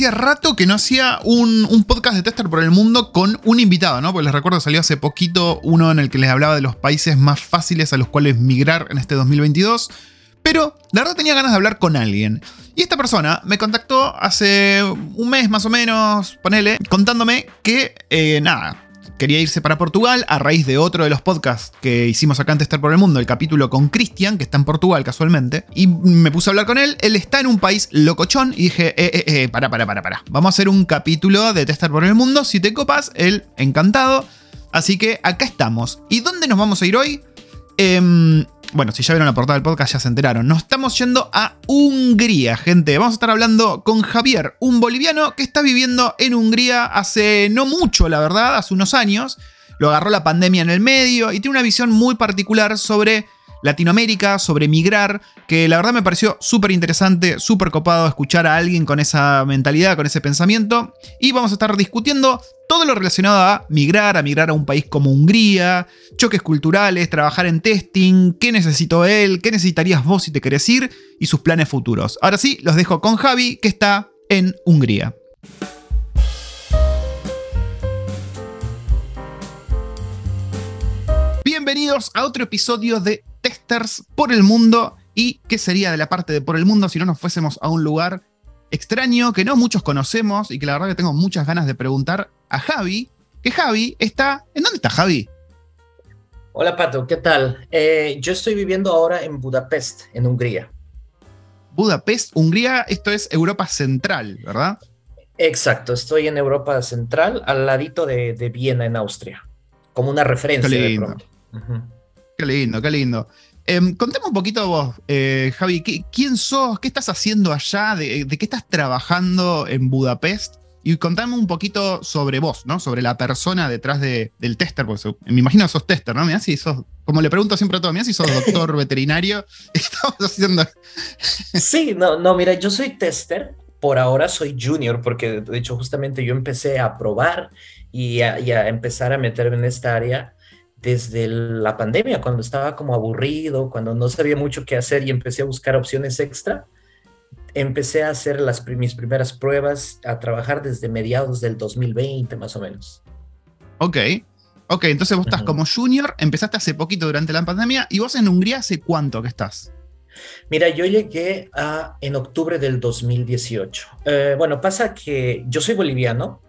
hacía rato que no hacía un, podcast de Tester por el mundo con un invitado, ¿no? Porque les recuerdo salió hace poquito uno en el que les hablaba de los países más fáciles a los cuales migrar en este 2022. Pero la verdad tenía ganas de hablar con alguien. Y esta persona me contactó hace un mes más o menos, ponele, contándome que, eh, nada, quería irse para Portugal a raíz de otro de los podcasts que hicimos acá en Tester por el Mundo, el capítulo con Cristian, que está en Portugal casualmente. Y me puse a hablar con él. Él está en un país locochón y dije, eh, eh, eh, para, para, para, para. Vamos a hacer un capítulo de Tester por el Mundo. Si te copas, él encantado. Así que acá estamos. ¿Y dónde nos vamos a ir hoy? Eh, bueno, si ya vieron la portada del podcast ya se enteraron. Nos estamos yendo a Hungría, gente. Vamos a estar hablando con Javier, un boliviano que está viviendo en Hungría hace no mucho, la verdad, hace unos años. Lo agarró la pandemia en el medio y tiene una visión muy particular sobre Latinoamérica, sobre migrar, que la verdad me pareció súper interesante, súper copado escuchar a alguien con esa mentalidad, con ese pensamiento. Y vamos a estar discutiendo todo lo relacionado a migrar, a migrar a un país como Hungría, choques culturales, trabajar en testing, qué necesitó él, qué necesitarías vos si te querés ir y sus planes futuros. Ahora sí, los dejo con Javi, que está en Hungría. Bienvenidos a otro episodio de Testers por el Mundo. ¿Y qué sería de la parte de por el mundo si no nos fuésemos a un lugar extraño que no muchos conocemos y que la verdad que tengo muchas ganas de preguntar a Javi? Que Javi está. ¿En dónde está Javi? Hola Pato, ¿qué tal? Eh, yo estoy viviendo ahora en Budapest, en Hungría. Budapest, Hungría, esto es Europa Central, ¿verdad? Exacto, estoy en Europa Central, al ladito de, de Viena, en Austria, como una referencia. Qué lindo. Uh -huh. Qué lindo, qué lindo. Eh, contame un poquito vos, eh, Javi, ¿qué, ¿quién sos? ¿Qué estás haciendo allá? ¿De, ¿De, qué estás trabajando en Budapest? Y contame un poquito sobre vos, ¿no? Sobre la persona detrás de, del tester, porque me imagino que sos tester, ¿no? Mirá si sos, como le pregunto siempre a todos, mirá si sos doctor veterinario. Estamos haciendo. sí, no, no, mira, yo soy tester. Por ahora soy junior, porque de hecho, justamente yo empecé a probar y a, y a empezar a meterme en esta área desde la pandemia, cuando estaba como aburrido, cuando no sabía mucho qué hacer y empecé a buscar opciones extra, empecé a hacer las, mis primeras pruebas, a trabajar desde mediados del 2020 más o menos. Ok, ok, entonces vos estás uh -huh. como junior, empezaste hace poquito durante la pandemia y vos en Hungría hace cuánto que estás? Mira, yo llegué a, en octubre del 2018. Eh, bueno, pasa que yo soy boliviano,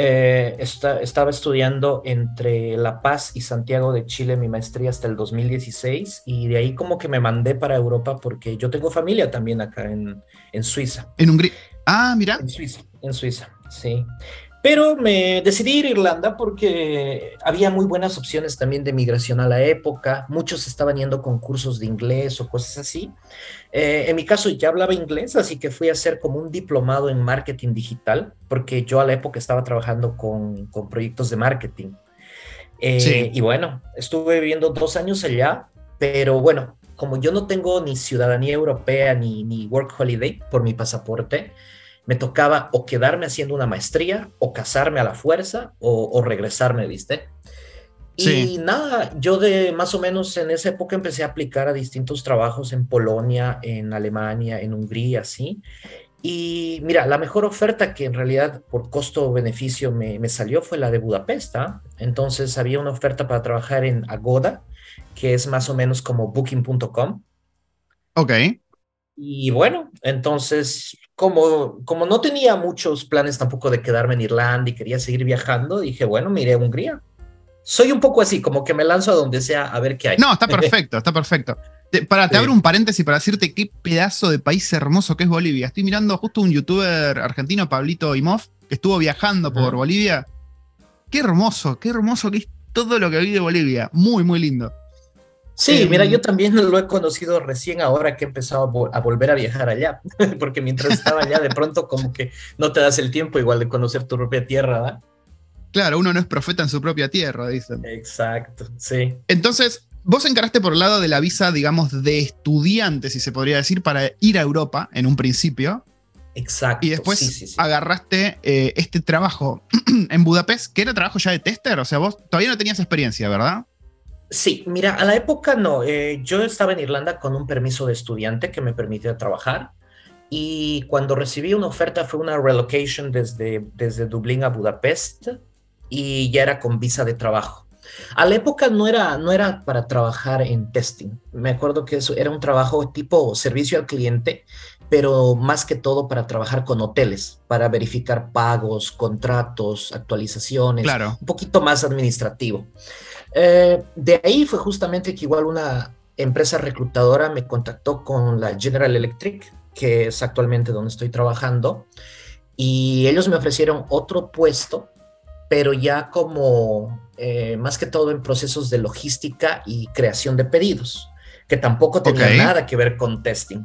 eh, está, estaba estudiando entre La Paz y Santiago de Chile mi maestría hasta el 2016 y de ahí como que me mandé para Europa porque yo tengo familia también acá en, en Suiza. En Hungría. Ah, mira. En Suiza, en Suiza, sí. Pero me decidí ir a Irlanda porque había muy buenas opciones también de migración a la época. Muchos estaban yendo con cursos de inglés o cosas así. Eh, en mi caso ya hablaba inglés, así que fui a hacer como un diplomado en marketing digital, porque yo a la época estaba trabajando con, con proyectos de marketing. Eh, sí. Y bueno, estuve viviendo dos años allá, pero bueno, como yo no tengo ni ciudadanía europea ni, ni work holiday por mi pasaporte, me tocaba o quedarme haciendo una maestría o casarme a la fuerza o, o regresarme, ¿viste? Sí. Y nada, yo de más o menos en esa época empecé a aplicar a distintos trabajos en Polonia, en Alemania, en Hungría, ¿sí? Y mira, la mejor oferta que en realidad por costo-beneficio me, me, salió fue la de Budapest. ¿eh? Entonces había una oferta para trabajar en Agoda, que es más o menos como booking.com. Ok. Y bueno, entonces como, como no tenía muchos planes tampoco de quedarme en Irlanda y quería seguir viajando, dije, bueno, miré a Hungría. Soy un poco así, como que me lanzo a donde sea a ver qué hay. No, está perfecto, está perfecto. Te, para, te sí. abro un paréntesis para decirte qué pedazo de país hermoso que es Bolivia. Estoy mirando justo un youtuber argentino, Pablito Imov, que estuvo viajando por uh -huh. Bolivia. Qué hermoso, qué hermoso que es todo lo que vi de Bolivia. Muy, muy lindo. Sí, eh, mira, yo también lo he conocido recién ahora que he empezado a, vo a, volver a viajar allá, porque mientras estaba allá de pronto como que no te das el tiempo igual de conocer tu propia tierra, ¿verdad? Claro, uno no es profeta en su propia tierra, dicen. Exacto, sí. Entonces, vos encaraste por el lado de la visa, digamos, de estudiante, si se podría decir, para ir a Europa en un principio. Exacto. Y después sí, sí, sí. agarraste eh, este trabajo en Budapest, que era trabajo ya de tester, o sea, vos todavía no tenías experiencia, ¿verdad? Sí, mira, a la época no. Eh, yo estaba en Irlanda con un permiso de estudiante que me permitía trabajar. y cuando recibí una oferta fue una relocation desde, desde Dublín a Budapest y ya era con visa de trabajo. A la época no era, no era para trabajar en testing. Me acuerdo que eso era un trabajo tipo servicio al cliente, pero más que todo para trabajar con hoteles, para verificar pagos, contratos, actualizaciones, claro. un poquito más administrativo. Eh, de ahí fue justamente que igual una empresa reclutadora me contactó con la General Electric, que es actualmente donde estoy trabajando, y ellos me ofrecieron otro puesto, pero ya como eh, más que todo en procesos de logística y creación de pedidos, que tampoco tenía nada que ver con testing.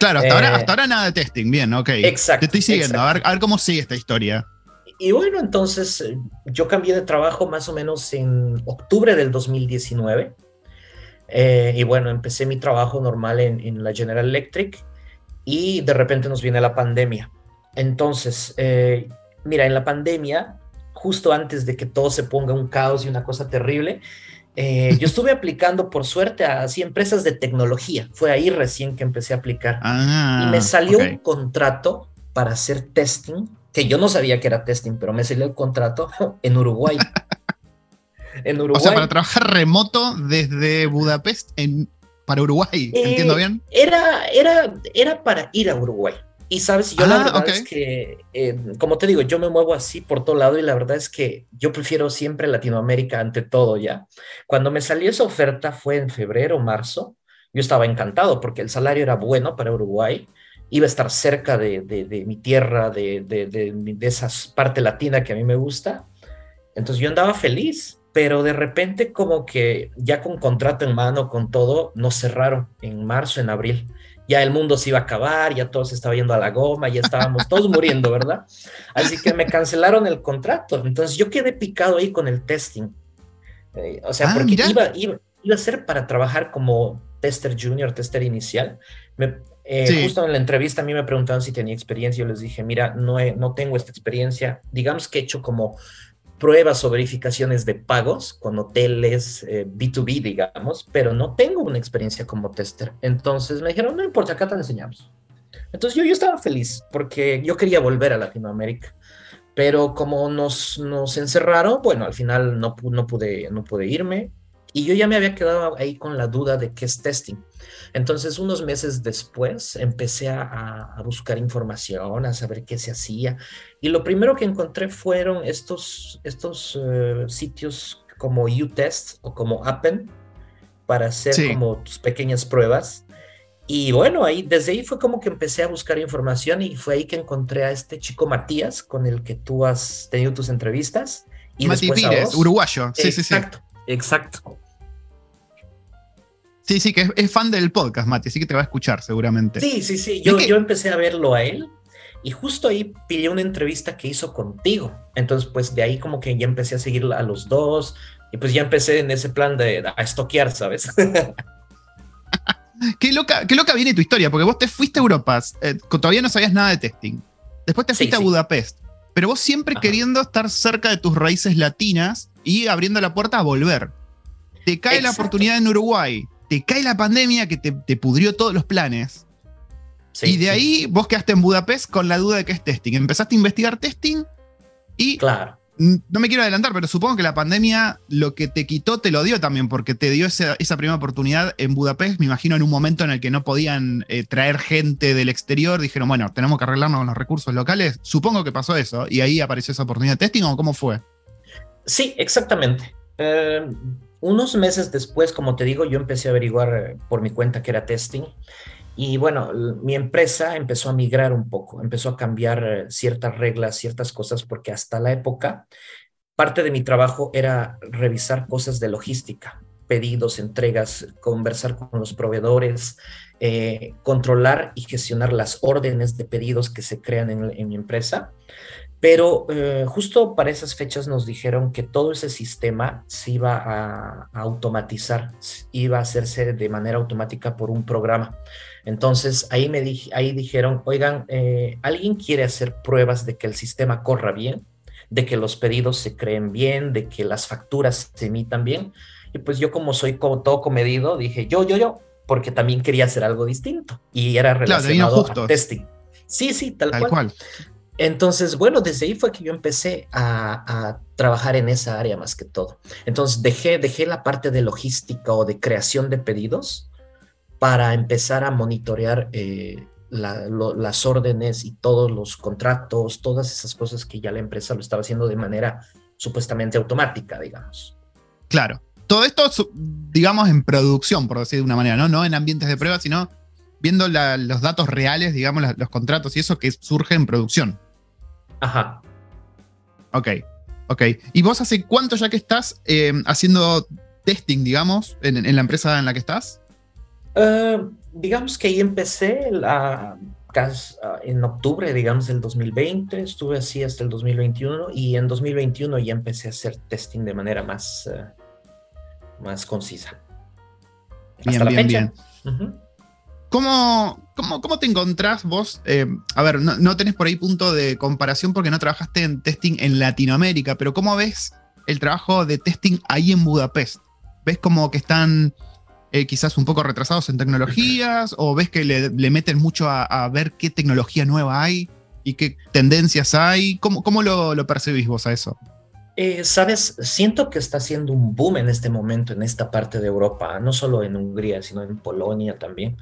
Claro, hasta, ahora, eh, hasta ahora nada de testing, bien, ok. Exacto. Te estoy siguiendo, a ver, a ver cómo sigue esta historia. Y bueno, entonces eh, yo cambié de trabajo más o menos en octubre del 2019. y bueno, empecé mi trabajo normal en, en, la General Electric y de repente nos viene la pandemia. Entonces, mira, en la pandemia justo antes de que todo se ponga un caos y una cosa terrible. Eh, yo estuve aplicando, por suerte, a así empresas de tecnología. Fue ahí recién que empecé a aplicar. Ah, y me salió un contrato para hacer testing, que yo no sabía que era testing, pero me salió el contrato en Uruguay. en Uruguay. O sea, para trabajar remoto desde Budapest en, para Uruguay, ¿entiendo eh, bien? Era, era, era para ir a Uruguay. Y sabes, yo la ah, verdad es que, eh, como te digo, yo me muevo así por todo lado y la verdad es que yo prefiero siempre Latinoamérica ante todo ya. Cuando me salió esa oferta fue en febrero, marzo, yo estaba encantado porque el salario era bueno para Uruguay, iba a estar cerca de, de, mi tierra, de, de, de esa parte latina que a mí me gusta. Entonces yo andaba feliz, pero de repente como que ya con contrato en mano, con todo, nos cerraron en marzo, en abril ya el mundo se iba a acabar, ya todo se estaba yendo a la goma, ya estábamos todos muriendo, ¿verdad? Así que me cancelaron el contrato. Entonces yo quedé picado ahí con el testing. Eh, o sea, ah, porque iba, iba, a ser para trabajar como tester junior, tester inicial. Eh, justo en la entrevista a mí me preguntaron si tenía experiencia. Yo les dije, mira, no, no tengo esta experiencia. Digamos que he hecho como pruebas o verificaciones de pagos con hoteles B2B, eh, digamos, pero no tengo una experiencia como tester. Entonces me dijeron, no importa, acá te enseñamos. Entonces yo, yo estaba feliz porque yo quería volver a Latinoamérica, pero como nos, nos encerraron, bueno, al final no, no, pude, no pude irme y yo ya me había quedado ahí con la duda de qué es testing. Entonces, unos meses después, empecé a, buscar información, a saber qué se hacía. Y lo primero que encontré fueron estos, estos eh, sitios como UTest o como Appen para hacer como tus pequeñas pruebas. Y bueno, ahí, desde ahí fue como que empecé a buscar información y fue ahí que encontré a este chico Matías con el que tú has tenido tus entrevistas. Y Matías uruguayo. Sí, sí, sí. Exacto, exacto. Sí, sí, que es, fan del podcast, Mati, así que te va a escuchar seguramente. Sí, sí, sí. Yo, yo empecé a verlo a él y justo ahí pillé una entrevista que hizo contigo. Entonces, pues de ahí como que ya empecé a seguir a los dos y pues ya empecé en ese plan de a estoquear, ¿sabes? qué, loca, qué loca viene tu historia, porque vos te fuiste a Europa, eh, todavía no sabías nada de testing. Después te fuiste a Budapest, pero vos siempre queriendo estar cerca de tus raíces latinas y abriendo la puerta a volver. Te cae la oportunidad en Uruguay, te cae la pandemia que te, pudrió todos los planes. y de ahí vos quedaste en Budapest con la duda de qué es testing. Empezaste a investigar testing y. Claro. No me quiero adelantar, pero supongo que la pandemia lo que te quitó te lo dio también, porque te dio esa, primera oportunidad en Budapest. Me imagino en un momento en el que no podían eh, traer gente del exterior. Dijeron, bueno, tenemos que arreglarnos con los recursos locales. Supongo que pasó eso y ahí apareció esa oportunidad de testing o cómo fue. Sí, exactamente. Eh, unos meses después, como te digo, yo empecé a averiguar eh, por mi cuenta que era testing. Y bueno, mi empresa empezó a migrar un poco, empezó a cambiar eh, ciertas reglas, ciertas cosas, porque hasta la época, parte de mi trabajo era revisar cosas de logística, pedidos, entregas, conversar con los proveedores, eh, controlar y gestionar las órdenes de pedidos que se crean en mi empresa. Pero eh, justo para esas fechas nos dijeron que todo ese sistema se iba a, automatizar, iba a hacerse de manera automática por un programa. Entonces ahí me ahí dijeron, oigan, eh, ¿alguien quiere hacer pruebas de que el sistema corra bien, de que los pedidos se creen bien, de que las facturas se emitan bien? Y pues yo como soy como todo comedido, dije, yo, yo, yo, porque también quería hacer algo distinto y era relacionado a testing. Sí, sí, tal, cual. Entonces, bueno, desde ahí fue que yo empecé a, trabajar en esa área más que todo. Entonces, dejé, dejé la parte de logística o de creación de pedidos para empezar a monitorear eh, las órdenes y todos los contratos, todas esas cosas que ya la empresa lo estaba haciendo de manera supuestamente automática, digamos. Claro. Todo esto, digamos, en producción, por decir de una manera, ¿no? No en ambientes de prueba, sino viendo los datos reales, digamos, los contratos y eso que surge en producción. Ajá. Ok, ok. ¿Y vos hace cuánto ya que estás eh, haciendo testing, digamos, en, la empresa en la que estás? Uh, digamos que ahí empecé la, ah, en octubre, digamos, del 2020, estuve así hasta el 2021 y en 2021 ya empecé a hacer testing de manera más, eh, más concisa. Bien, bien, bien. ¿Cómo, cómo, te encontrás vos? Eh, a ver, no, tenés por ahí punto de comparación porque no trabajaste en testing en Latinoamérica, pero ¿cómo ves el trabajo de testing ahí en Budapest? ¿Ves como que están eh, quizás un poco retrasados en tecnologías o ves que le, meten mucho a, ver qué tecnología nueva hay y qué tendencias hay? ¿Cómo, cómo lo, lo percibís vos a eso? Eh, Sabes, siento que está haciendo un boom en este momento en esta parte de Europa, no solo en Hungría, sino en Polonia también,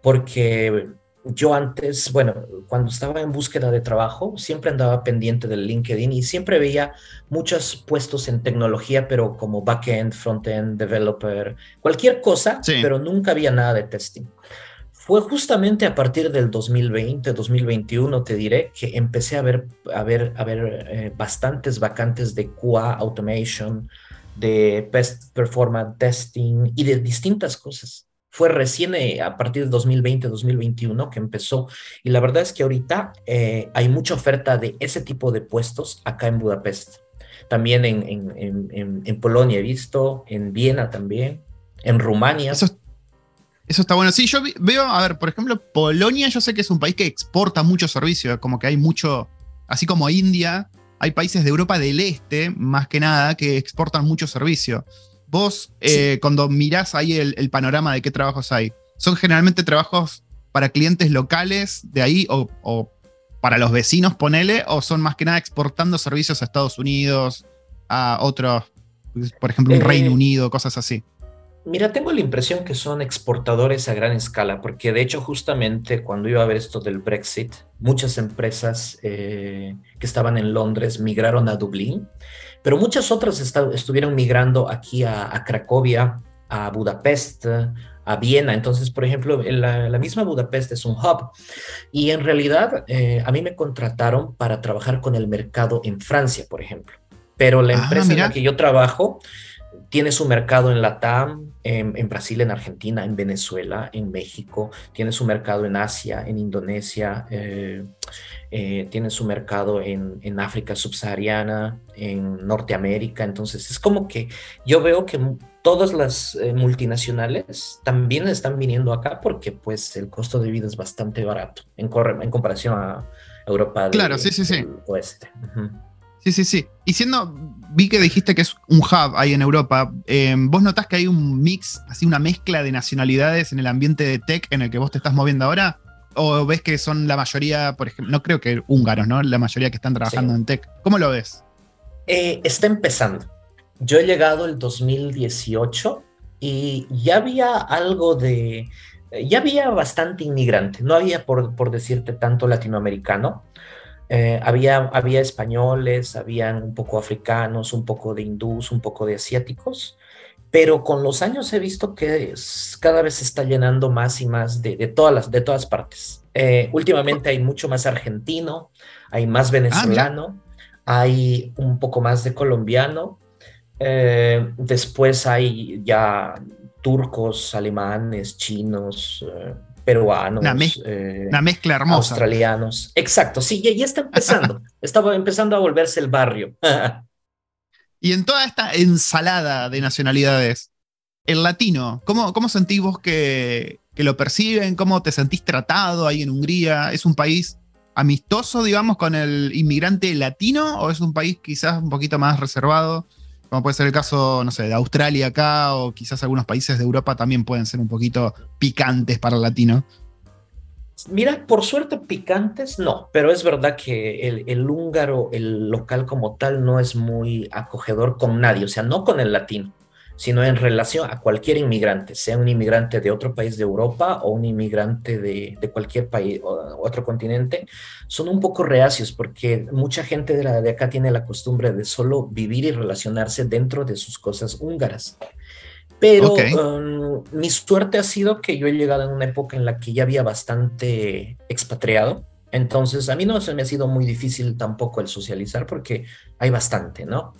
porque yo antes, bueno, cuando estaba en búsqueda de trabajo, siempre andaba pendiente del LinkedIn y siempre veía muchos puestos en tecnología, pero como backend, frontend, developer, cualquier cosa, pero nunca había nada de testing. Fue justamente a partir del 2020, 2021, te diré, que empecé a ver, a ver, a ver eh, bastantes vacantes de QA automation, de best performance testing y de distintas cosas. Fue recién eh, a partir del 2020, 2021 que empezó. Y la verdad es que ahorita eh, hay mucha oferta de ese tipo de puestos acá en Budapest. También en, en, en, en Polonia he visto, en Viena también, en Rumania. Eso está bueno. Sí, yo veo, a ver, por ejemplo, Polonia, yo sé que es un país que exporta mucho servicio, como que hay mucho, así como India, hay países de Europa del Este, más que nada, que exportan mucho servicio. Vos, eh, cuando mirás ahí el, panorama de qué trabajos hay, ¿son generalmente trabajos para clientes locales de ahí o, para los vecinos, ponele, o son más que nada exportando servicios a Estados Unidos, a otros, por ejemplo, un eh, Reino Unido, cosas así? Mira, tengo la impresión que son exportadores a gran escala, porque de hecho justamente cuando iba a ver esto del Brexit, muchas empresas eh, que estaban en Londres migraron a Dublín, pero muchas otras estuvieron migrando aquí a, Cracovia, a Budapest, a Viena. Entonces, por ejemplo, la, misma Budapest es un hub. Y en realidad, eh, a mí me contrataron para trabajar con el mercado en Francia, por ejemplo. Pero la ah, empresa en la que yo trabajo tiene su mercado en Latam, en, Brasil, en Argentina, en Venezuela, en México, tiene su mercado en Asia, en Indonesia, eh, eh, tiene su mercado en, África subsahariana, en Norteamérica. Entonces es como que yo veo que todas las eh, multinacionales también están viniendo acá porque pues el costo de vida es bastante barato en, en comparación a Europa claro, sí, sí, sí. oeste. Sí, sí, sí. Y siendo, vi que dijiste que es un hub ahí en Europa, eh, ¿vos notás que hay un mix, así una mezcla de nacionalidades en el ambiente de tech en el que vos te estás moviendo ahora? ¿O ves que son la mayoría, por ejemplo, no creo que húngaros, ¿no? La mayoría que están trabajando en tech. ¿Cómo lo ves? Eh, está empezando. Yo he llegado el 2018 y ya había algo de, ya había bastante inmigrante, no había por, por decirte tanto latinoamericano, eh, había, había españoles, habían un poco africanos, un poco de hindús, un poco de asiáticos, pero con los años he visto que cada vez se está llenando más y más de, todas, las, de todas partes. Eh, últimamente hay mucho más argentino, hay más ah, venezolano, hay un poco más de colombiano, eh, después hay ya turcos, alemanes, chinos, peruanos, una, eh, mezcla hermosa. Australianos. Exacto, sí, y está empezando. Estaba empezando a volverse el barrio. y en toda esta ensalada de nacionalidades, el latino, ¿cómo, cómo sentís vos que, que lo perciben? ¿Cómo te sentís tratado ahí en Hungría? ¿Es un país amistoso, digamos, con el inmigrante latino o es un país quizás un poquito más reservado? Como puede ser el caso, no sé, de Australia acá, o quizás algunos países de Europa también pueden ser un poquito picantes para el latino. Mira, por suerte picantes no, pero es verdad que el, el, húngaro, el local como tal, no es muy acogedor con nadie, o sea, no con el latino sino en relación a cualquier inmigrante, sea un inmigrante de otro país de Europa o un inmigrante de, cualquier país o otro continente, son un poco reacios porque mucha gente de, la, de acá tiene la costumbre de solo vivir y relacionarse dentro de sus cosas húngaras. Pero um, mi suerte ha sido que yo he llegado en una época en la que ya había bastante expatriado entonces, a mí no se me ha sido muy difícil tampoco el socializar porque hay bastante, ¿no?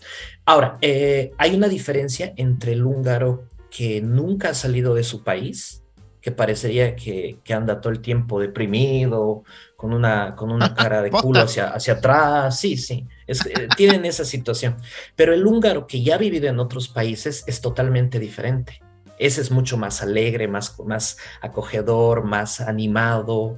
Ahora, eh, hay una diferencia entre el húngaro que nunca ha salido de su país, que parecería que, anda todo el tiempo deprimido, con una, con una cara de culo hacia, hacia atrás, sí, sí, eh, tienen esa situación. Pero el húngaro que ya ha vivido en otros países es totalmente diferente. Ese es mucho más alegre, más, más acogedor, más animado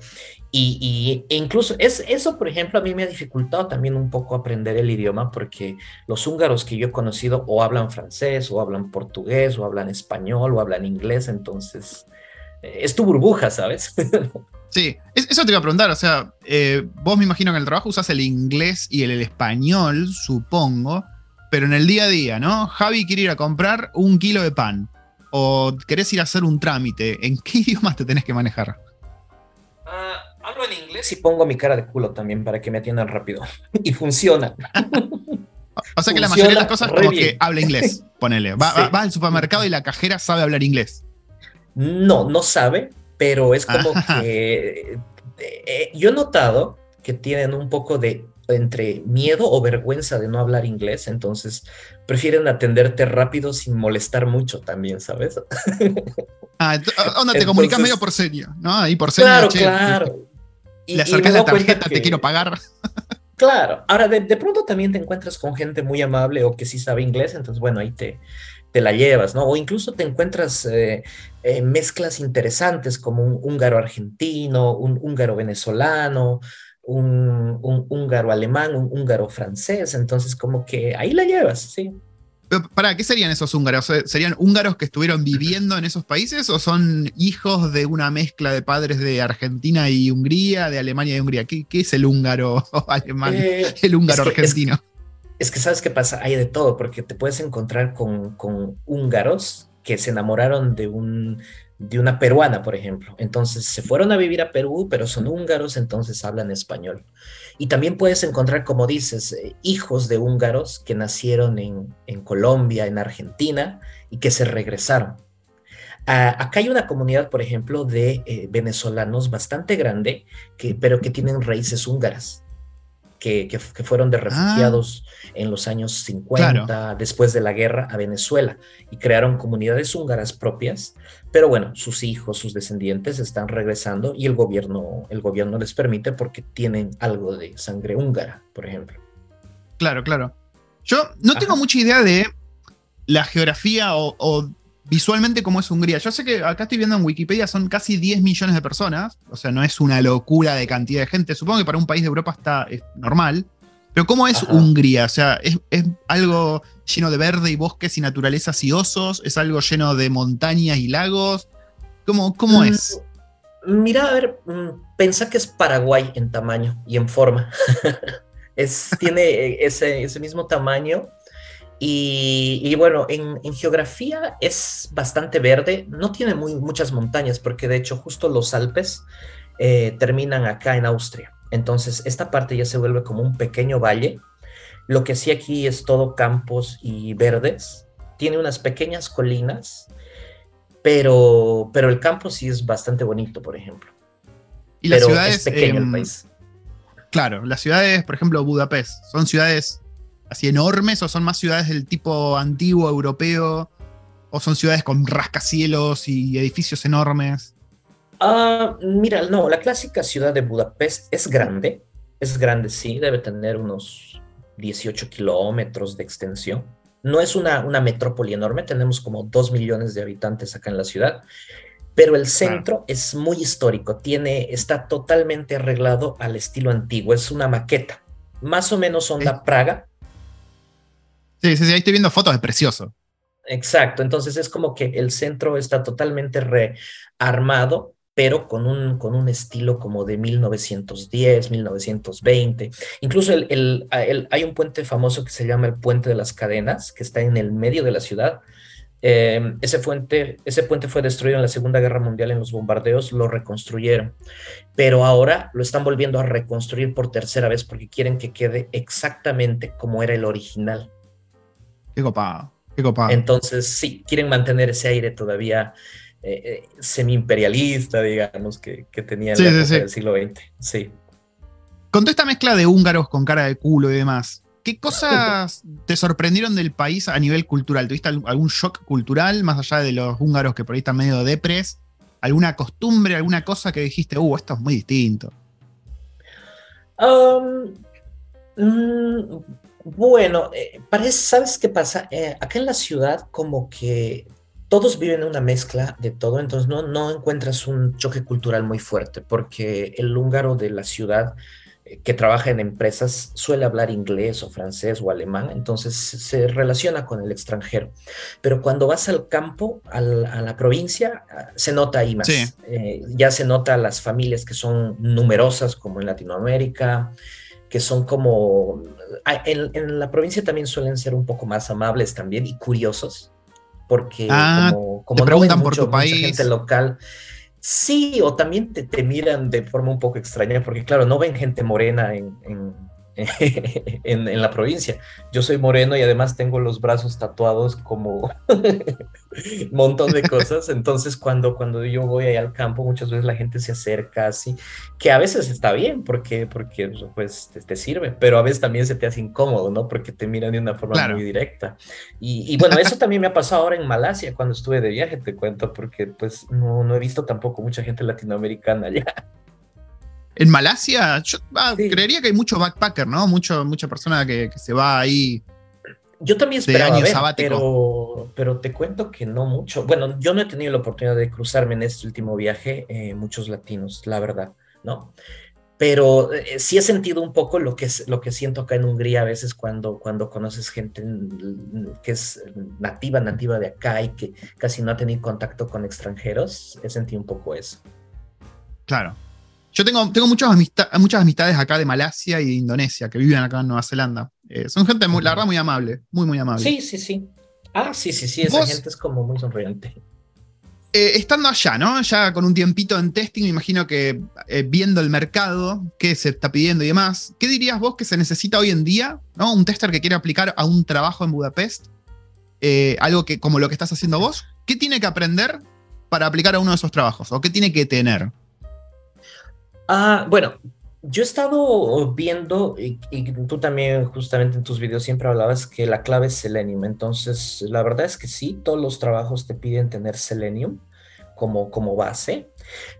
y, e incluso es, eso, por ejemplo, a mí me ha dificultado también un poco aprender el idioma porque los húngaros que yo he conocido o hablan francés o hablan portugués o hablan español o hablan inglés, entonces eh, es tu burbuja, ¿sabes? Sí, eso te iba a preguntar, o sea, eh, vos me imagino que en el trabajo usas el inglés y el, español, supongo, pero en el día a día, ¿no? Javi quiere ir a comprar un kilo de pan o querés ir a hacer un trámite, ¿en qué idiomas te tenés que manejar? Hablo en inglés y pongo mi cara de culo también para que me atiendan rápido. y funciona. O sea que la mayoría de las cosas como que habla inglés, ponele. Va, al supermercado y la cajera sabe hablar inglés. No, no sabe, pero es como que eh, yo he notado que tienen un poco de entre miedo o vergüenza de no hablar inglés, entonces prefieren atenderte rápido sin molestar mucho también, ¿sabes? Ah, onda, te comunicas medio por serio, ¿no? Ahí por serio. Claro, claro. Y, le acercas la tarjeta, te quiero pagar. Claro, ahora de, pronto también te encuentras con gente muy amable o que sí sabe inglés, entonces bueno, ahí te, te la llevas, ¿no? O incluso te encuentras eh, eh, mezclas interesantes como un húngaro argentino, un húngaro venezolano, un, un húngaro alemán, un húngaro francés, entonces como que ahí la llevas, sí. ¿Para qué serían esos húngaros? ¿Serían húngaros que estuvieron viviendo en esos países o son hijos de una mezcla de padres de Argentina y Hungría, de Alemania y Hungría? ¿Qué, es el húngaro alemán? Eh, el húngaro argentino. Es que, sabes qué pasa, hay de todo, porque te puedes encontrar con, con húngaros que se enamoraron de un de una peruana, por ejemplo. Entonces se fueron a vivir a Perú, pero son húngaros, entonces hablan español. Y también puedes encontrar, como dices, eh, hijos de húngaros que nacieron en, Colombia, en Argentina, y que se regresaron. Ah, acá hay una comunidad, por ejemplo, de eh, venezolanos bastante grande, que, pero que tienen raíces húngaras que, fueron de ah. refugiados en los años 50, después de la guerra, a Venezuela y crearon comunidades húngaras propias. Pero bueno, sus hijos, sus descendientes están regresando y el gobierno, el gobierno les permite porque tienen algo de sangre húngara, por ejemplo. Claro, claro. Yo no tengo mucha idea de la geografía o, o visualmente cómo es Hungría. Yo sé que acá estoy viendo en Wikipedia son casi 10 millones de personas, o sea, no es una locura de cantidad de gente. Supongo que para un país de Europa está normal. Pero ¿cómo es Hungría? O sea, ¿es, algo lleno de verde y bosques y naturalezas y osos? ¿Es algo lleno de montañas y lagos? ¿Cómo, cómo mm, es? Mira, a ver, mm, pensá que es Paraguay en tamaño y en forma. es, tiene ese, ese mismo tamaño y, bueno, en, geografía es bastante verde, no tiene muy, muchas montañas porque de hecho justo los Alpes eh, terminan acá en Austria. Entonces esta parte ya se vuelve como un pequeño valle. Lo que sí aquí es todo campos y verdes. Tiene unas pequeñas colinas, pero, pero el campo sí es bastante bonito, por ejemplo. Y las ciudades... Es pequeño el país. Claro, las ciudades, por ejemplo, Budapest, son ciudades así enormes o son más ciudades del tipo antiguo europeo o son ciudades con rascacielos y edificios enormes? Ah, mira, no, la clásica ciudad de Budapest es grande, es grande, sí, debe tener unos 18 kilómetros de extensión. No es una, una metrópoli enorme, tenemos como 2 millones de habitantes acá en la ciudad, pero el centro es muy histórico, tiene, está totalmente arreglado al estilo antiguo, es una maqueta, más o menos onda Praga, Ahí estoy viendo fotos, es precioso. Exacto, entonces es como que el centro está totalmente rearmado, pero con un, con un estilo como de 1910, 1920. Incluso el, hay un puente famoso que se llama el Puente de las Cadenas, que está en el medio de la ciudad. Eh, ese, puente, ese puente fue destruido en la Segunda Guerra Mundial en los bombardeos, lo reconstruyeron, pero ahora lo están volviendo a reconstruir por tercera vez porque quieren que quede exactamente como era el original. Qué copado. Entonces, sí, quieren mantener ese aire todavía eh, eh, semi-imperialista, digamos, que, que tenía en el siglo XX. Sí. Con toda esta mezcla de húngaros con cara de culo y demás, ¿qué cosas te sorprendieron del país a nivel cultural? ¿Tuviste algún shock cultural, más allá de los húngaros que por ahí están medio depres? ¿Alguna costumbre, alguna cosa que dijiste, uh, esto es muy distinto? Um, mm, bueno, eh, parece, ¿sabes qué pasa? Eh, acá en la ciudad como que todos viven una mezcla de todo, entonces no, no encuentras un choque cultural muy fuerte, porque el húngaro de la ciudad eh, que trabaja en empresas suele hablar inglés o francés o alemán, entonces se relaciona con el extranjero. Pero cuando vas al campo, a la provincia, ah, se nota ahí más. ya se nota las familias que son numerosas, como en Latinoamérica, que son como en, la provincia también suelen ser un poco más amables también y curiosos, porque ah, como, te preguntan por tu país. gente local, sí, o también te, te, miran de forma un poco extraña, porque claro, no ven gente morena en, en, la provincia. Yo soy moreno y además tengo los brazos tatuados como un montón de cosas. Entonces, cuando, cuando yo voy ahí al campo, muchas veces la gente se acerca así, que a veces está bien porque, porque pues te, sirve, pero a veces también se te hace incómodo, ¿no? Porque te miran de una forma muy directa. Y, y, bueno, eso también me ha pasado ahora en Malasia cuando estuve de viaje, te cuento, porque pues no, no he visto tampoco mucha gente latinoamericana allá. En Malasia, yo ah, creería que hay mucho backpacker, ¿no? Mucho, mucha persona que, se va ahí. Yo también esperaba ver, pero, pero te cuento que no mucho. Bueno, yo no he tenido la oportunidad de cruzarme en este último viaje eh, muchos latinos, la verdad, ¿no? Pero eh, sí he sentido un poco lo que, es, lo que siento acá en Hungría a veces cuando, cuando conoces gente que es nativa, nativa de acá y que casi no ha tenido contacto con extranjeros. He sentido un poco eso. Claro, yo tengo, tengo muchas, muchas amistades acá de Malasia y de Indonesia que viven acá en Nueva Zelanda. Eh, son gente, muy, la verdad, muy amable. Muy, muy amable. Sí, sí, sí. Ah, sí, sí, sí. Esa gente es como muy sonriente. Eh, estando allá, ¿no? Ya con un tiempito en testing, me imagino que eh, viendo el mercado, qué se está pidiendo y demás, ¿qué dirías vos que se necesita hoy en día, ¿no? Un tester que quiere aplicar a un trabajo en Budapest, algo que como lo que estás haciendo vos, ¿qué tiene que aprender para aplicar a uno de esos trabajos? ¿O qué tiene que tener? Ah, bueno, yo he estado viendo, y, tú también justamente en tus videos siempre hablabas que la clave es Selenium. Entonces, la verdad es que sí, todos los trabajos te piden tener Selenium como, como base.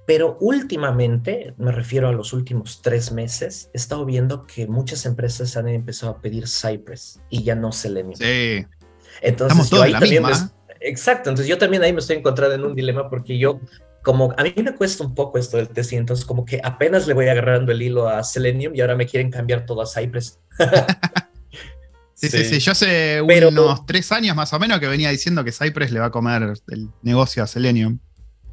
Pero últimamente, me refiero a los últimos tres meses, he estado viendo que muchas empresas han empezado a pedir Cypress y ya no Selenium. Sí. Entonces, yo ahí también Exacto, entonces yo también ahí me estoy encontrando en un dilema porque yo como a mí me cuesta un poco esto del testing, entonces como que apenas le voy agarrando el hilo a Selenium y ahora me quieren cambiar todo a Cypress. sí, sí, sí, yo hace unos tres años más o menos que venía diciendo que Cypress le va a comer el negocio a Selenium.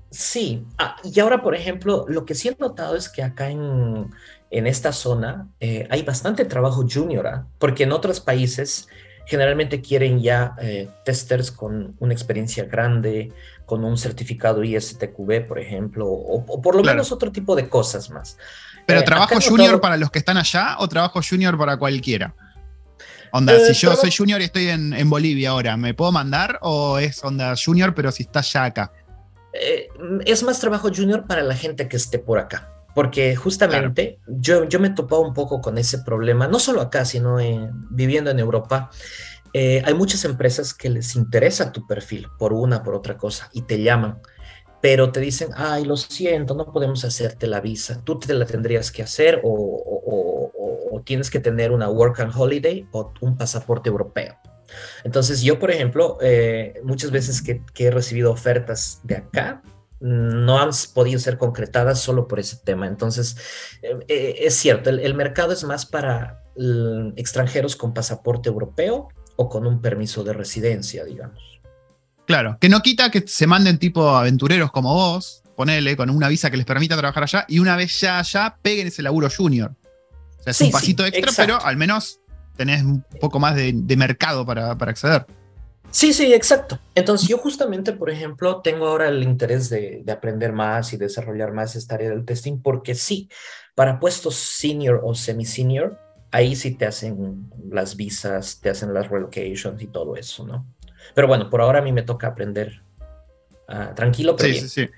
Sí, ah, y ahora por ejemplo, lo que sí he notado es que acá en, en esta zona eh, hay bastante trabajo junior, ¿ah? porque en otros países generalmente quieren ya eh, testers con una experiencia grande, con un certificado ISTQB, por ejemplo, o, por lo menos otro tipo de cosas más. ¿Pero eh, trabajo junior para los que están allá o trabajo junior para cualquiera? Onda, eh, si yo soy junior y estoy en, Bolivia ahora, ¿me puedo mandar o es onda junior pero si estás ya acá? es más trabajo junior para la gente que esté por acá porque justamente yo, yo me he topado un poco con ese problema, no solo acá, sino viviendo en Europa. Eh, hay muchas empresas que les interesa tu perfil por una, por otra cosa, y te llaman, pero te dicen, ay, lo siento, no podemos hacerte la visa, tú te la tendrías que hacer o, tienes que tener una work and holiday o un pasaporte europeo. Entonces yo, por ejemplo, eh, muchas veces que, que he recibido ofertas de acá, no han podido ser concretadas solo por ese tema. Entonces, eh, eh, es cierto, el, mercado es más para mm, extranjeros con pasaporte europeo o con un permiso de residencia, digamos. Claro, que no quita que se manden tipo aventureros como vos, ponele, con una visa que les permita trabajar allá, y una vez ya allá, peguen ese laburo junior. O sea, es un pasito extra, pero al menos tenés un poco más de, mercado para, acceder. Sí, sí, exacto. Entonces yo justamente, por ejemplo, tengo ahora el interés de, de, aprender más y desarrollar más esta área del testing, porque sí, para puestos senior o semi-senior, ahí sí te hacen las visas, te hacen las relocations y todo eso, ¿no? Pero bueno, por ahora a mí me toca aprender ah, tranquilo, pero sí, Sí, sí.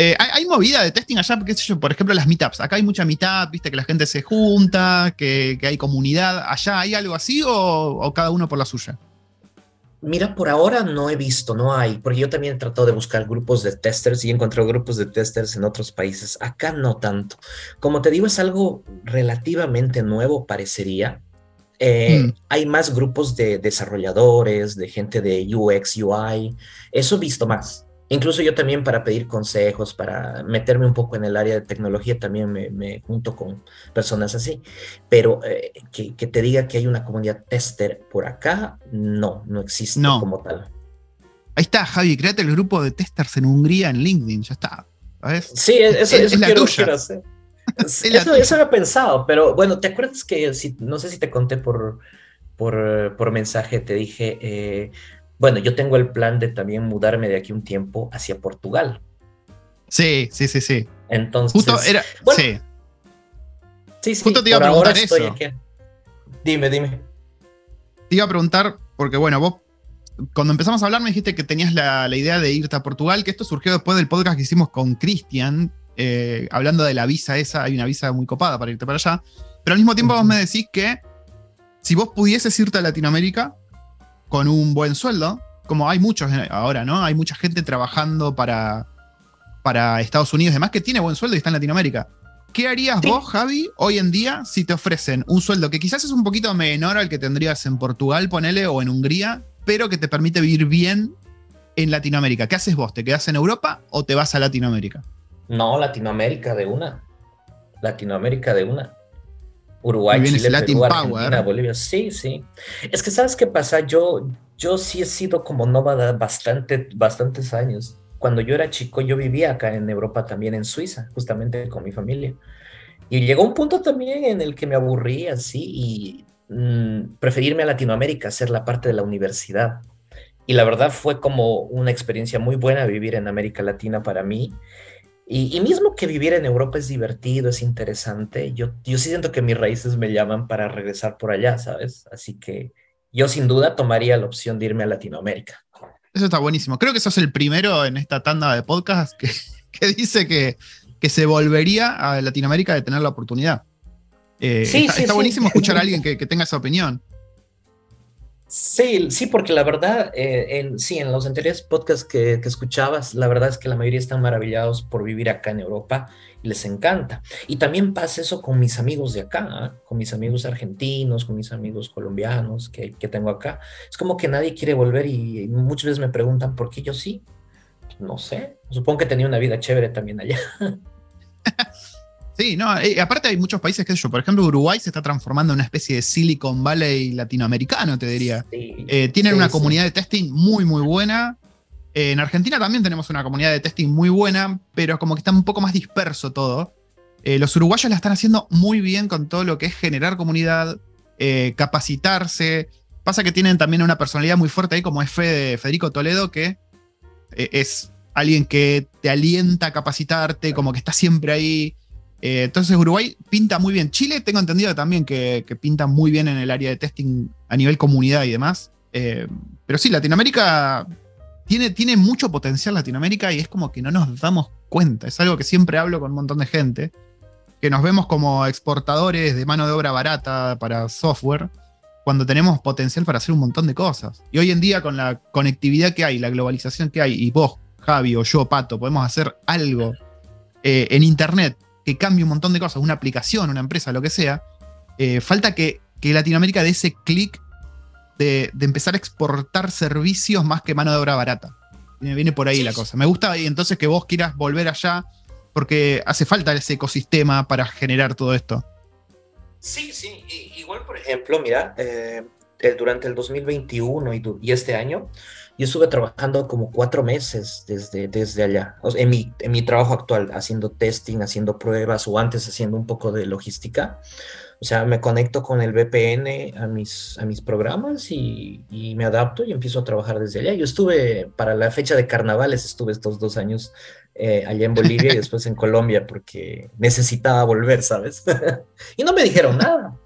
Eh, hay, movida de testing allá, qué sé yo, por ejemplo, las meetups. Acá hay mucha meetup, viste que la gente se junta, que, hay comunidad. ¿Allá hay algo así o, cada uno por la suya? Mira, por ahora no he visto, no hay, porque yo también he tratado de buscar grupos de testers y he encontrado grupos de testers en otros países. Acá no tanto. Como te digo, es algo relativamente nuevo, parecería. Eh, mm. Hay más grupos de desarrolladores, de gente de UX, UI. Eso he visto más. Incluso yo también para pedir consejos, para meterme un poco en el área de tecnología, también me, junto con personas así. Pero eh, que, te diga que hay una comunidad tester por acá, no, no existe como tal. Ahí está, Javi, créate el grupo de testers en Hungría en LinkedIn, ya está. Sí, eso, es, eso quiero, quiero, hacer. eso, eso había pensado, pero bueno, ¿te acuerdas que si, no sé si te conté por, por, por mensaje, te dije, eh, bueno, yo tengo el plan de también mudarme de aquí un tiempo hacia Portugal. Sí, sí, sí, sí. Entonces. Justo era. sí. Sí, sí. Justo te iba a preguntar eso. Dime, dime. Te iba a preguntar, porque bueno, vos cuando empezamos a hablar me dijiste que tenías la, idea de irte a Portugal, que esto surgió después del podcast que hicimos con Cristian, eh, hablando de la visa esa, hay una visa muy copada para irte para allá, pero al mismo tiempo vos me decís que si vos pudieses irte a Latinoamérica, con un buen sueldo, como hay muchos ahora, ¿no? Hay mucha gente trabajando para, para Estados Unidos, además que tiene buen sueldo y está en Latinoamérica. ¿Qué harías vos, Javi, hoy en día si te ofrecen un sueldo que quizás es un poquito menor al que tendrías en Portugal, ponele, o en Hungría, pero que te permite vivir bien en Latinoamérica? ¿Qué haces vos? ¿Te quedas en Europa o te vas a Latinoamérica? No, Latinoamérica de una. Latinoamérica de una. Uruguay, Chile, Perú, Argentina, Bolivia. Sí, sí. Es que sabes qué pasa, yo, yo sí he sido como nómada bastante, bastantes años. Cuando yo era chico, yo vivía acá en Europa también, en Suiza, justamente con mi familia. Y llegó un punto también en el que me aburrí así y mm, preferirme a Latinoamérica, ser la parte de la universidad. Y la verdad fue como una experiencia muy buena vivir en América Latina para mí. Y, mismo que vivir en Europa es divertido, es interesante, yo, yo sí siento que mis raíces me llaman para regresar por allá, ¿sabes? Así que yo sin duda tomaría la opción de irme a Latinoamérica. Eso está buenísimo. Creo que sos el primero en esta tanda de podcast que, que dice que, que, se volvería a Latinoamérica de tener la oportunidad. Eh, sí, está, está buenísimo escuchar a alguien que, que tenga esa opinión. Sí, sí, porque la verdad, eh, en, sí, en los anteriores podcasts que, escuchabas, la verdad es que la mayoría están maravillados por vivir acá en Europa y les encanta. Y también pasa eso con mis amigos de acá, ¿ah? con mis amigos argentinos, con mis amigos colombianos que, tengo acá. Es como que nadie quiere volver y muchas veces me preguntan por qué yo sí. No sé, supongo que tenía una vida chévere también allá. Sí, no, eh, aparte hay muchos países que yo, por ejemplo, Uruguay se está transformando en una especie de Silicon Valley latinoamericano, te diría. Eh, tienen una comunidad de testing muy, muy buena. Eh, en Argentina también tenemos una comunidad de testing muy buena, pero como que está un poco más disperso todo. los uruguayos la están haciendo muy bien con todo lo que es generar comunidad, capacitarse. Pasa que tienen también una personalidad muy fuerte ahí, como es Federico Toledo, que es alguien que te alienta a capacitarte, como que está siempre ahí. Eh, entonces Uruguay pinta muy bien. Chile tengo entendido también que, pinta muy bien en el área de testing a nivel comunidad y demás. Eh, pero sí, Latinoamérica tiene, mucho potencial Latinoamérica y es como que no nos damos cuenta. Es algo que siempre hablo con un montón de gente. Que nos vemos como exportadores de mano de obra barata para software cuando tenemos potencial para hacer un montón de cosas. Y hoy en día con la conectividad que hay, la globalización que hay, y vos, Javi, o yo, Pato, podemos hacer algo eh, en Internet que cambie un montón de cosas, una aplicación, una empresa, lo que sea, eh, falta que, Latinoamérica dé ese clic de, empezar a exportar servicios más que mano de obra barata. Viene, viene por ahí la cosa. Me gusta y entonces que vos quieras volver allá porque hace falta ese ecosistema para generar todo esto. Sí, sí, igual por ejemplo, mira, eh, durante el 2021 y, y, este año, yo estuve trabajando como cuatro meses desde, desde allá, en, mi, en mi trabajo actual, haciendo testing, haciendo pruebas o antes haciendo un poco de logística. O sea, me conecto con el VPN a mis, a mis programas y, y, me adapto y empiezo a trabajar desde allá. Yo estuve, para la fecha de carnavales, estuve estos dos años eh, allá en Bolivia y después en Colombia porque necesitaba volver, ¿sabes? y no me dijeron nada.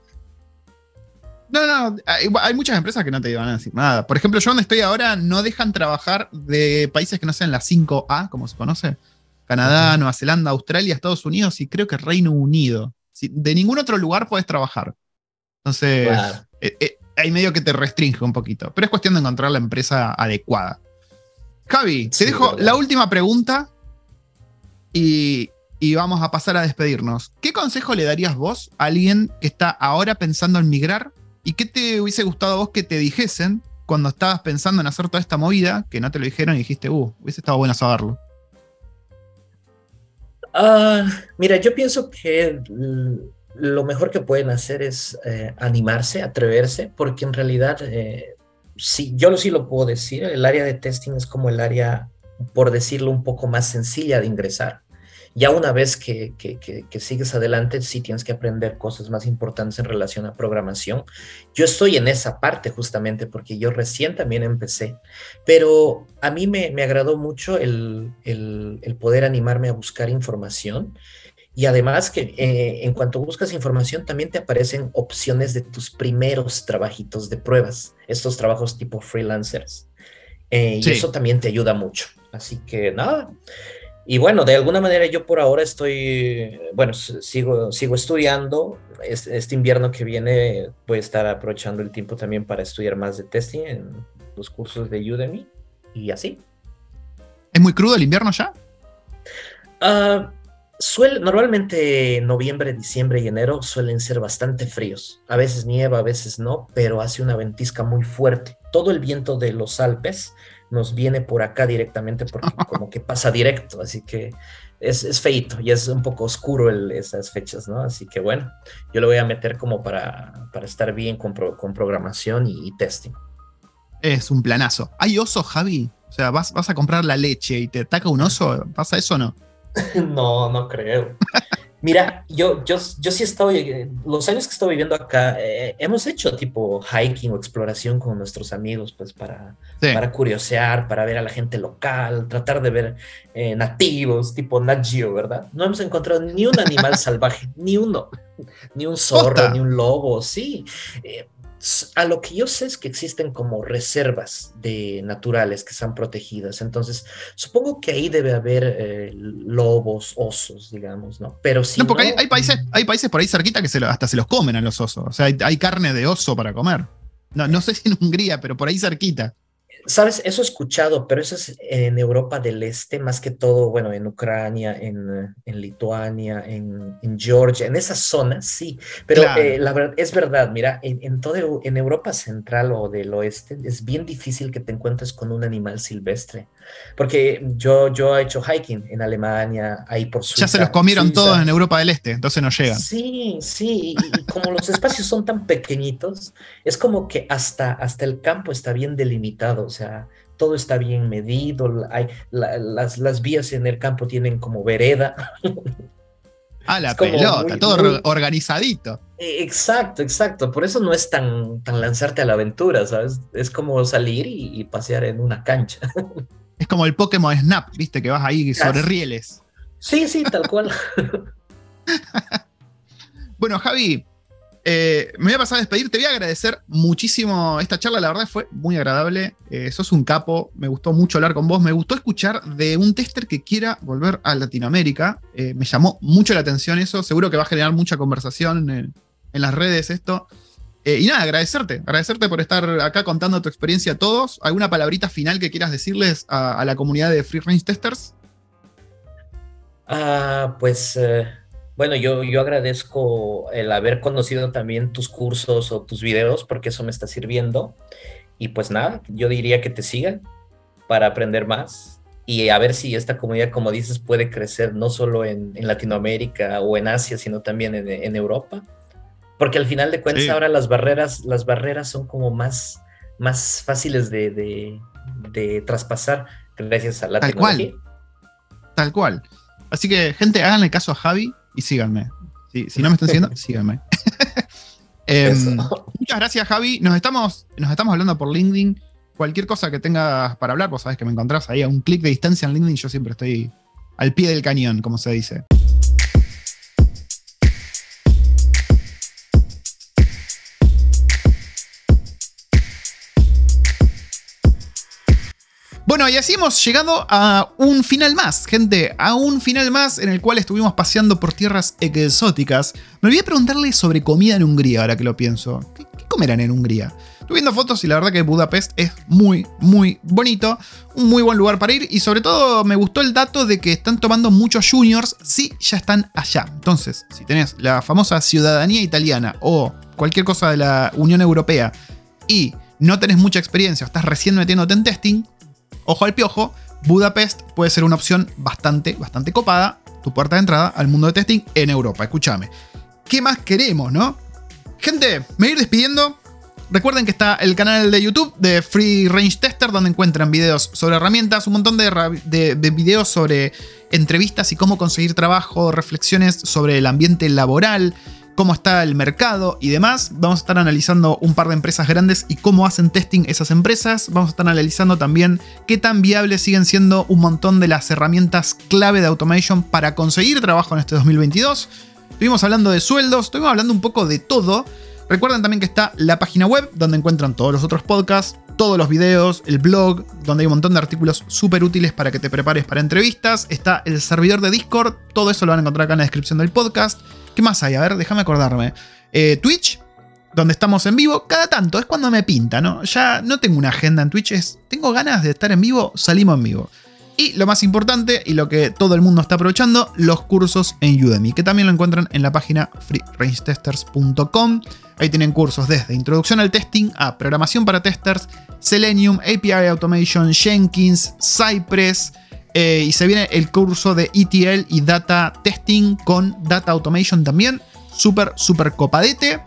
No, no, hay, muchas empresas que no te iban a decir nada. Por ejemplo, yo donde estoy ahora no dejan trabajar de países que no sean las 5A, como se conoce. Canadá, Nueva Zelanda, Australia, Estados Unidos y creo que Reino Unido. De ningún otro lugar puedes trabajar. Entonces, eh, eh, hay medio que te restringe un poquito. Pero es cuestión de encontrar la empresa adecuada. Javi, te dejo la última pregunta y, y, vamos a pasar a despedirnos. ¿Qué consejo le darías vos a alguien que está ahora pensando en migrar ¿Y qué te hubiese gustado a vos que te dijesen cuando estabas pensando en hacer toda esta movida, que no te lo dijeron y dijiste, uh, hubiese estado bueno saberlo? Ah, mira, yo pienso que lo mejor que pueden hacer es eh, animarse, atreverse, porque en realidad, eh, sí, yo sí lo puedo decir, el área de testing es como el área, por decirlo, un poco más sencilla de ingresar. Ya una vez que, sigues adelante, sí tienes que aprender cosas más importantes en relación a programación. Yo estoy en esa parte justamente porque yo recién también empecé, pero a mí me, agradó mucho el, poder animarme a buscar información. Y además que eh, en cuanto buscas información también te aparecen opciones de tus primeros trabajitos de pruebas, estos trabajos tipo freelancers. Eh, y eso también te ayuda mucho. Así que nada, y bueno, de alguna manera yo por ahora estoy, bueno, sigo, sigo estudiando. Este, invierno que viene voy a estar aprovechando el tiempo también para estudiar más de testing en los cursos de Udemy y así. ¿Es muy crudo el invierno ya? Uh, suele, normalmente noviembre, diciembre y enero suelen ser bastante fríos. A veces nieva, a veces no, pero hace una ventisca muy fuerte. Todo el viento de los Alpes nos viene por acá directamente porque como que pasa directo, así que es, es feito y es un poco oscuro esas fechas, ¿no? Así que bueno, yo lo voy a meter como para, para estar bien con, con programación y, testing. Es un planazo. ¿Hay oso, Javi? O sea, ¿vas, vas a comprar la leche y te ataca un oso? ¿Pasa eso o no? no, no creo. Mira, yo, yo, yo sí estoy, eh, los años que estoy viviendo acá, eh, hemos hecho tipo hiking o exploración con nuestros amigos, pues para, para curiosear, para ver a la gente local, tratar de ver eh, nativos, tipo Nat ¿verdad? No hemos encontrado ni un animal salvaje, ni uno, ni un zorro, ni un lobo, sí a lo que yo sé es que existen como reservas de naturales que están protegidas. Entonces, supongo que ahí debe haber eh, lobos, osos, digamos, ¿no? Pero sí. no, porque hay, países, hay países por ahí cerquita que hasta se los comen a los osos. O sea, hay, carne de oso para comer. No, no sé si en Hungría, pero por ahí cerquita. Sabes, eso he escuchado, pero eso es en Europa del Este, más que todo, bueno, en Ucrania, en, en Lituania, en, en, Georgia, en esas zonas, sí. Pero eh, la verdad, es verdad, mira, en, en, todo, en Europa Central o del Oeste es bien difícil que te encuentres con un animal silvestre. Porque yo, yo he hecho hiking en Alemania, ahí por Suiza. Ya se los comieron todos en Europa del Este, entonces no llegan. Sí, sí, y, como los espacios son tan pequeñitos, es como que hasta, hasta el campo está bien delimitado o sea, todo está bien medido, hay, las, vías en el campo tienen como vereda. Ah, la pelota, todo organizadito. E, exacto, exacto. Por eso no es tan, tan lanzarte a la aventura, ¿sabes? Es como salir y, pasear en una cancha. Es como el Pokémon Snap, viste, que vas ahí sobre rieles. Sí, sí, tal cual. bueno, Javi, eh, me voy a pasar a despedir. Te voy a agradecer muchísimo esta charla. La verdad fue muy agradable. Eh, sos un capo. Me gustó mucho hablar con vos. Me gustó escuchar de un tester que quiera volver a Latinoamérica. Eh, me llamó mucho la atención eso. Seguro que va a generar mucha conversación en, las redes esto. Y nada, agradecerte. Agradecerte por estar acá contando tu experiencia a todos. ¿Alguna palabrita final que quieras decirles a, la comunidad de Free Range Testers? Ah, pues bueno, yo, yo agradezco el haber conocido también tus cursos o tus videos porque eso me está sirviendo. Y pues nada, yo diría que te sigan para aprender más y a ver si esta comunidad, como dices, puede crecer no solo en, Latinoamérica o en Asia, sino también en, Europa, Porque al final de cuentas ahora las barreras, las barreras son como más, más fáciles de, traspasar gracias a la Tal Cual. Tal cual. Así que, gente, háganle caso a Javi y síganme. Si, no me están siguiendo, síganme. Em, muchas gracias, Javi. Nos estamos, nos estamos hablando por LinkedIn. Cualquier cosa que tengas para hablar, vos sabés que me encontrás ahí a un clic de distancia en LinkedIn. Yo siempre estoy al pie del cañón, como se dice. Bueno, y así hemos llegado a un final más, gente, a un final más en el cual estuvimos paseando por tierras exóticas. Me olvidé preguntarle sobre comida en Hungría, ahora que lo pienso. ¿Qué, comerán en Hungría? Estuve viendo fotos y la verdad que Budapest es muy, muy bonito, un muy buen lugar para ir y sobre todo me gustó el dato de que están tomando muchos juniors si ya están allá. Entonces, si tenés la famosa ciudadanía italiana o cualquier cosa de la Unión Europea y no tenés mucha experiencia, estás recién metiéndote en testing, ojo al piojo, Budapest puede ser una opción bastante, bastante copada, tu puerta de entrada al mundo de testing en Europa. Escúchame. ¿Qué más queremos, no? Gente, me voy a ir despidiendo. Recuerden que está el canal de YouTube de Free Range Tester, donde encuentran videos sobre herramientas, un montón de, de, videos sobre entrevistas y cómo conseguir trabajo, reflexiones sobre el ambiente laboral, cómo está el mercado y demás. Vamos a estar analizando un par de empresas grandes y cómo hacen testing esas empresas. Vamos a estar analizando también qué tan viables siguen siendo un montón de las herramientas clave de automation para conseguir trabajo en este 2022. Estuvimos hablando de sueldos, estuvimos hablando un poco de todo. Recuerden también que está la página web donde encuentran todos los otros podcasts, todos los videos, el blog, donde hay un montón de artículos súper útiles para que te prepares para entrevistas. Está el servidor de Discord, todo eso lo van a encontrar acá en la descripción del podcast. ¿Qué más hay? A ver, déjame acordarme. Eh, Twitch, donde estamos en vivo, cada tanto, es cuando me pinta, ¿no? Ya no tengo una agenda en Twitch, es, tengo ganas de estar en vivo, salimos en vivo. Y lo más importante, y lo que todo el mundo está aprovechando, los cursos en Udemy, que también lo encuentran en la página freerangetesters.com. Ahí tienen cursos desde introducción al testing a programación para testers, Selenium, API Automation, Jenkins, Cypress, eh, y se viene el curso de ETL y Data Testing con Data Automation también. Súper, súper copadete.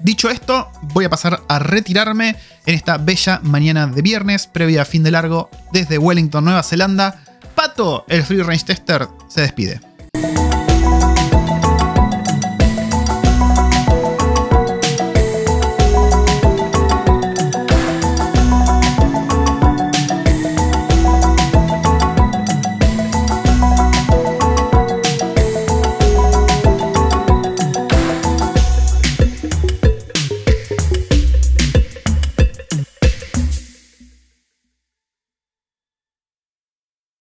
Dicho esto, voy a pasar a retirarme en esta bella mañana de viernes, previa a fin de largo, desde Wellington, Nueva Zelanda. Pato, el Free Range Tester, se despide.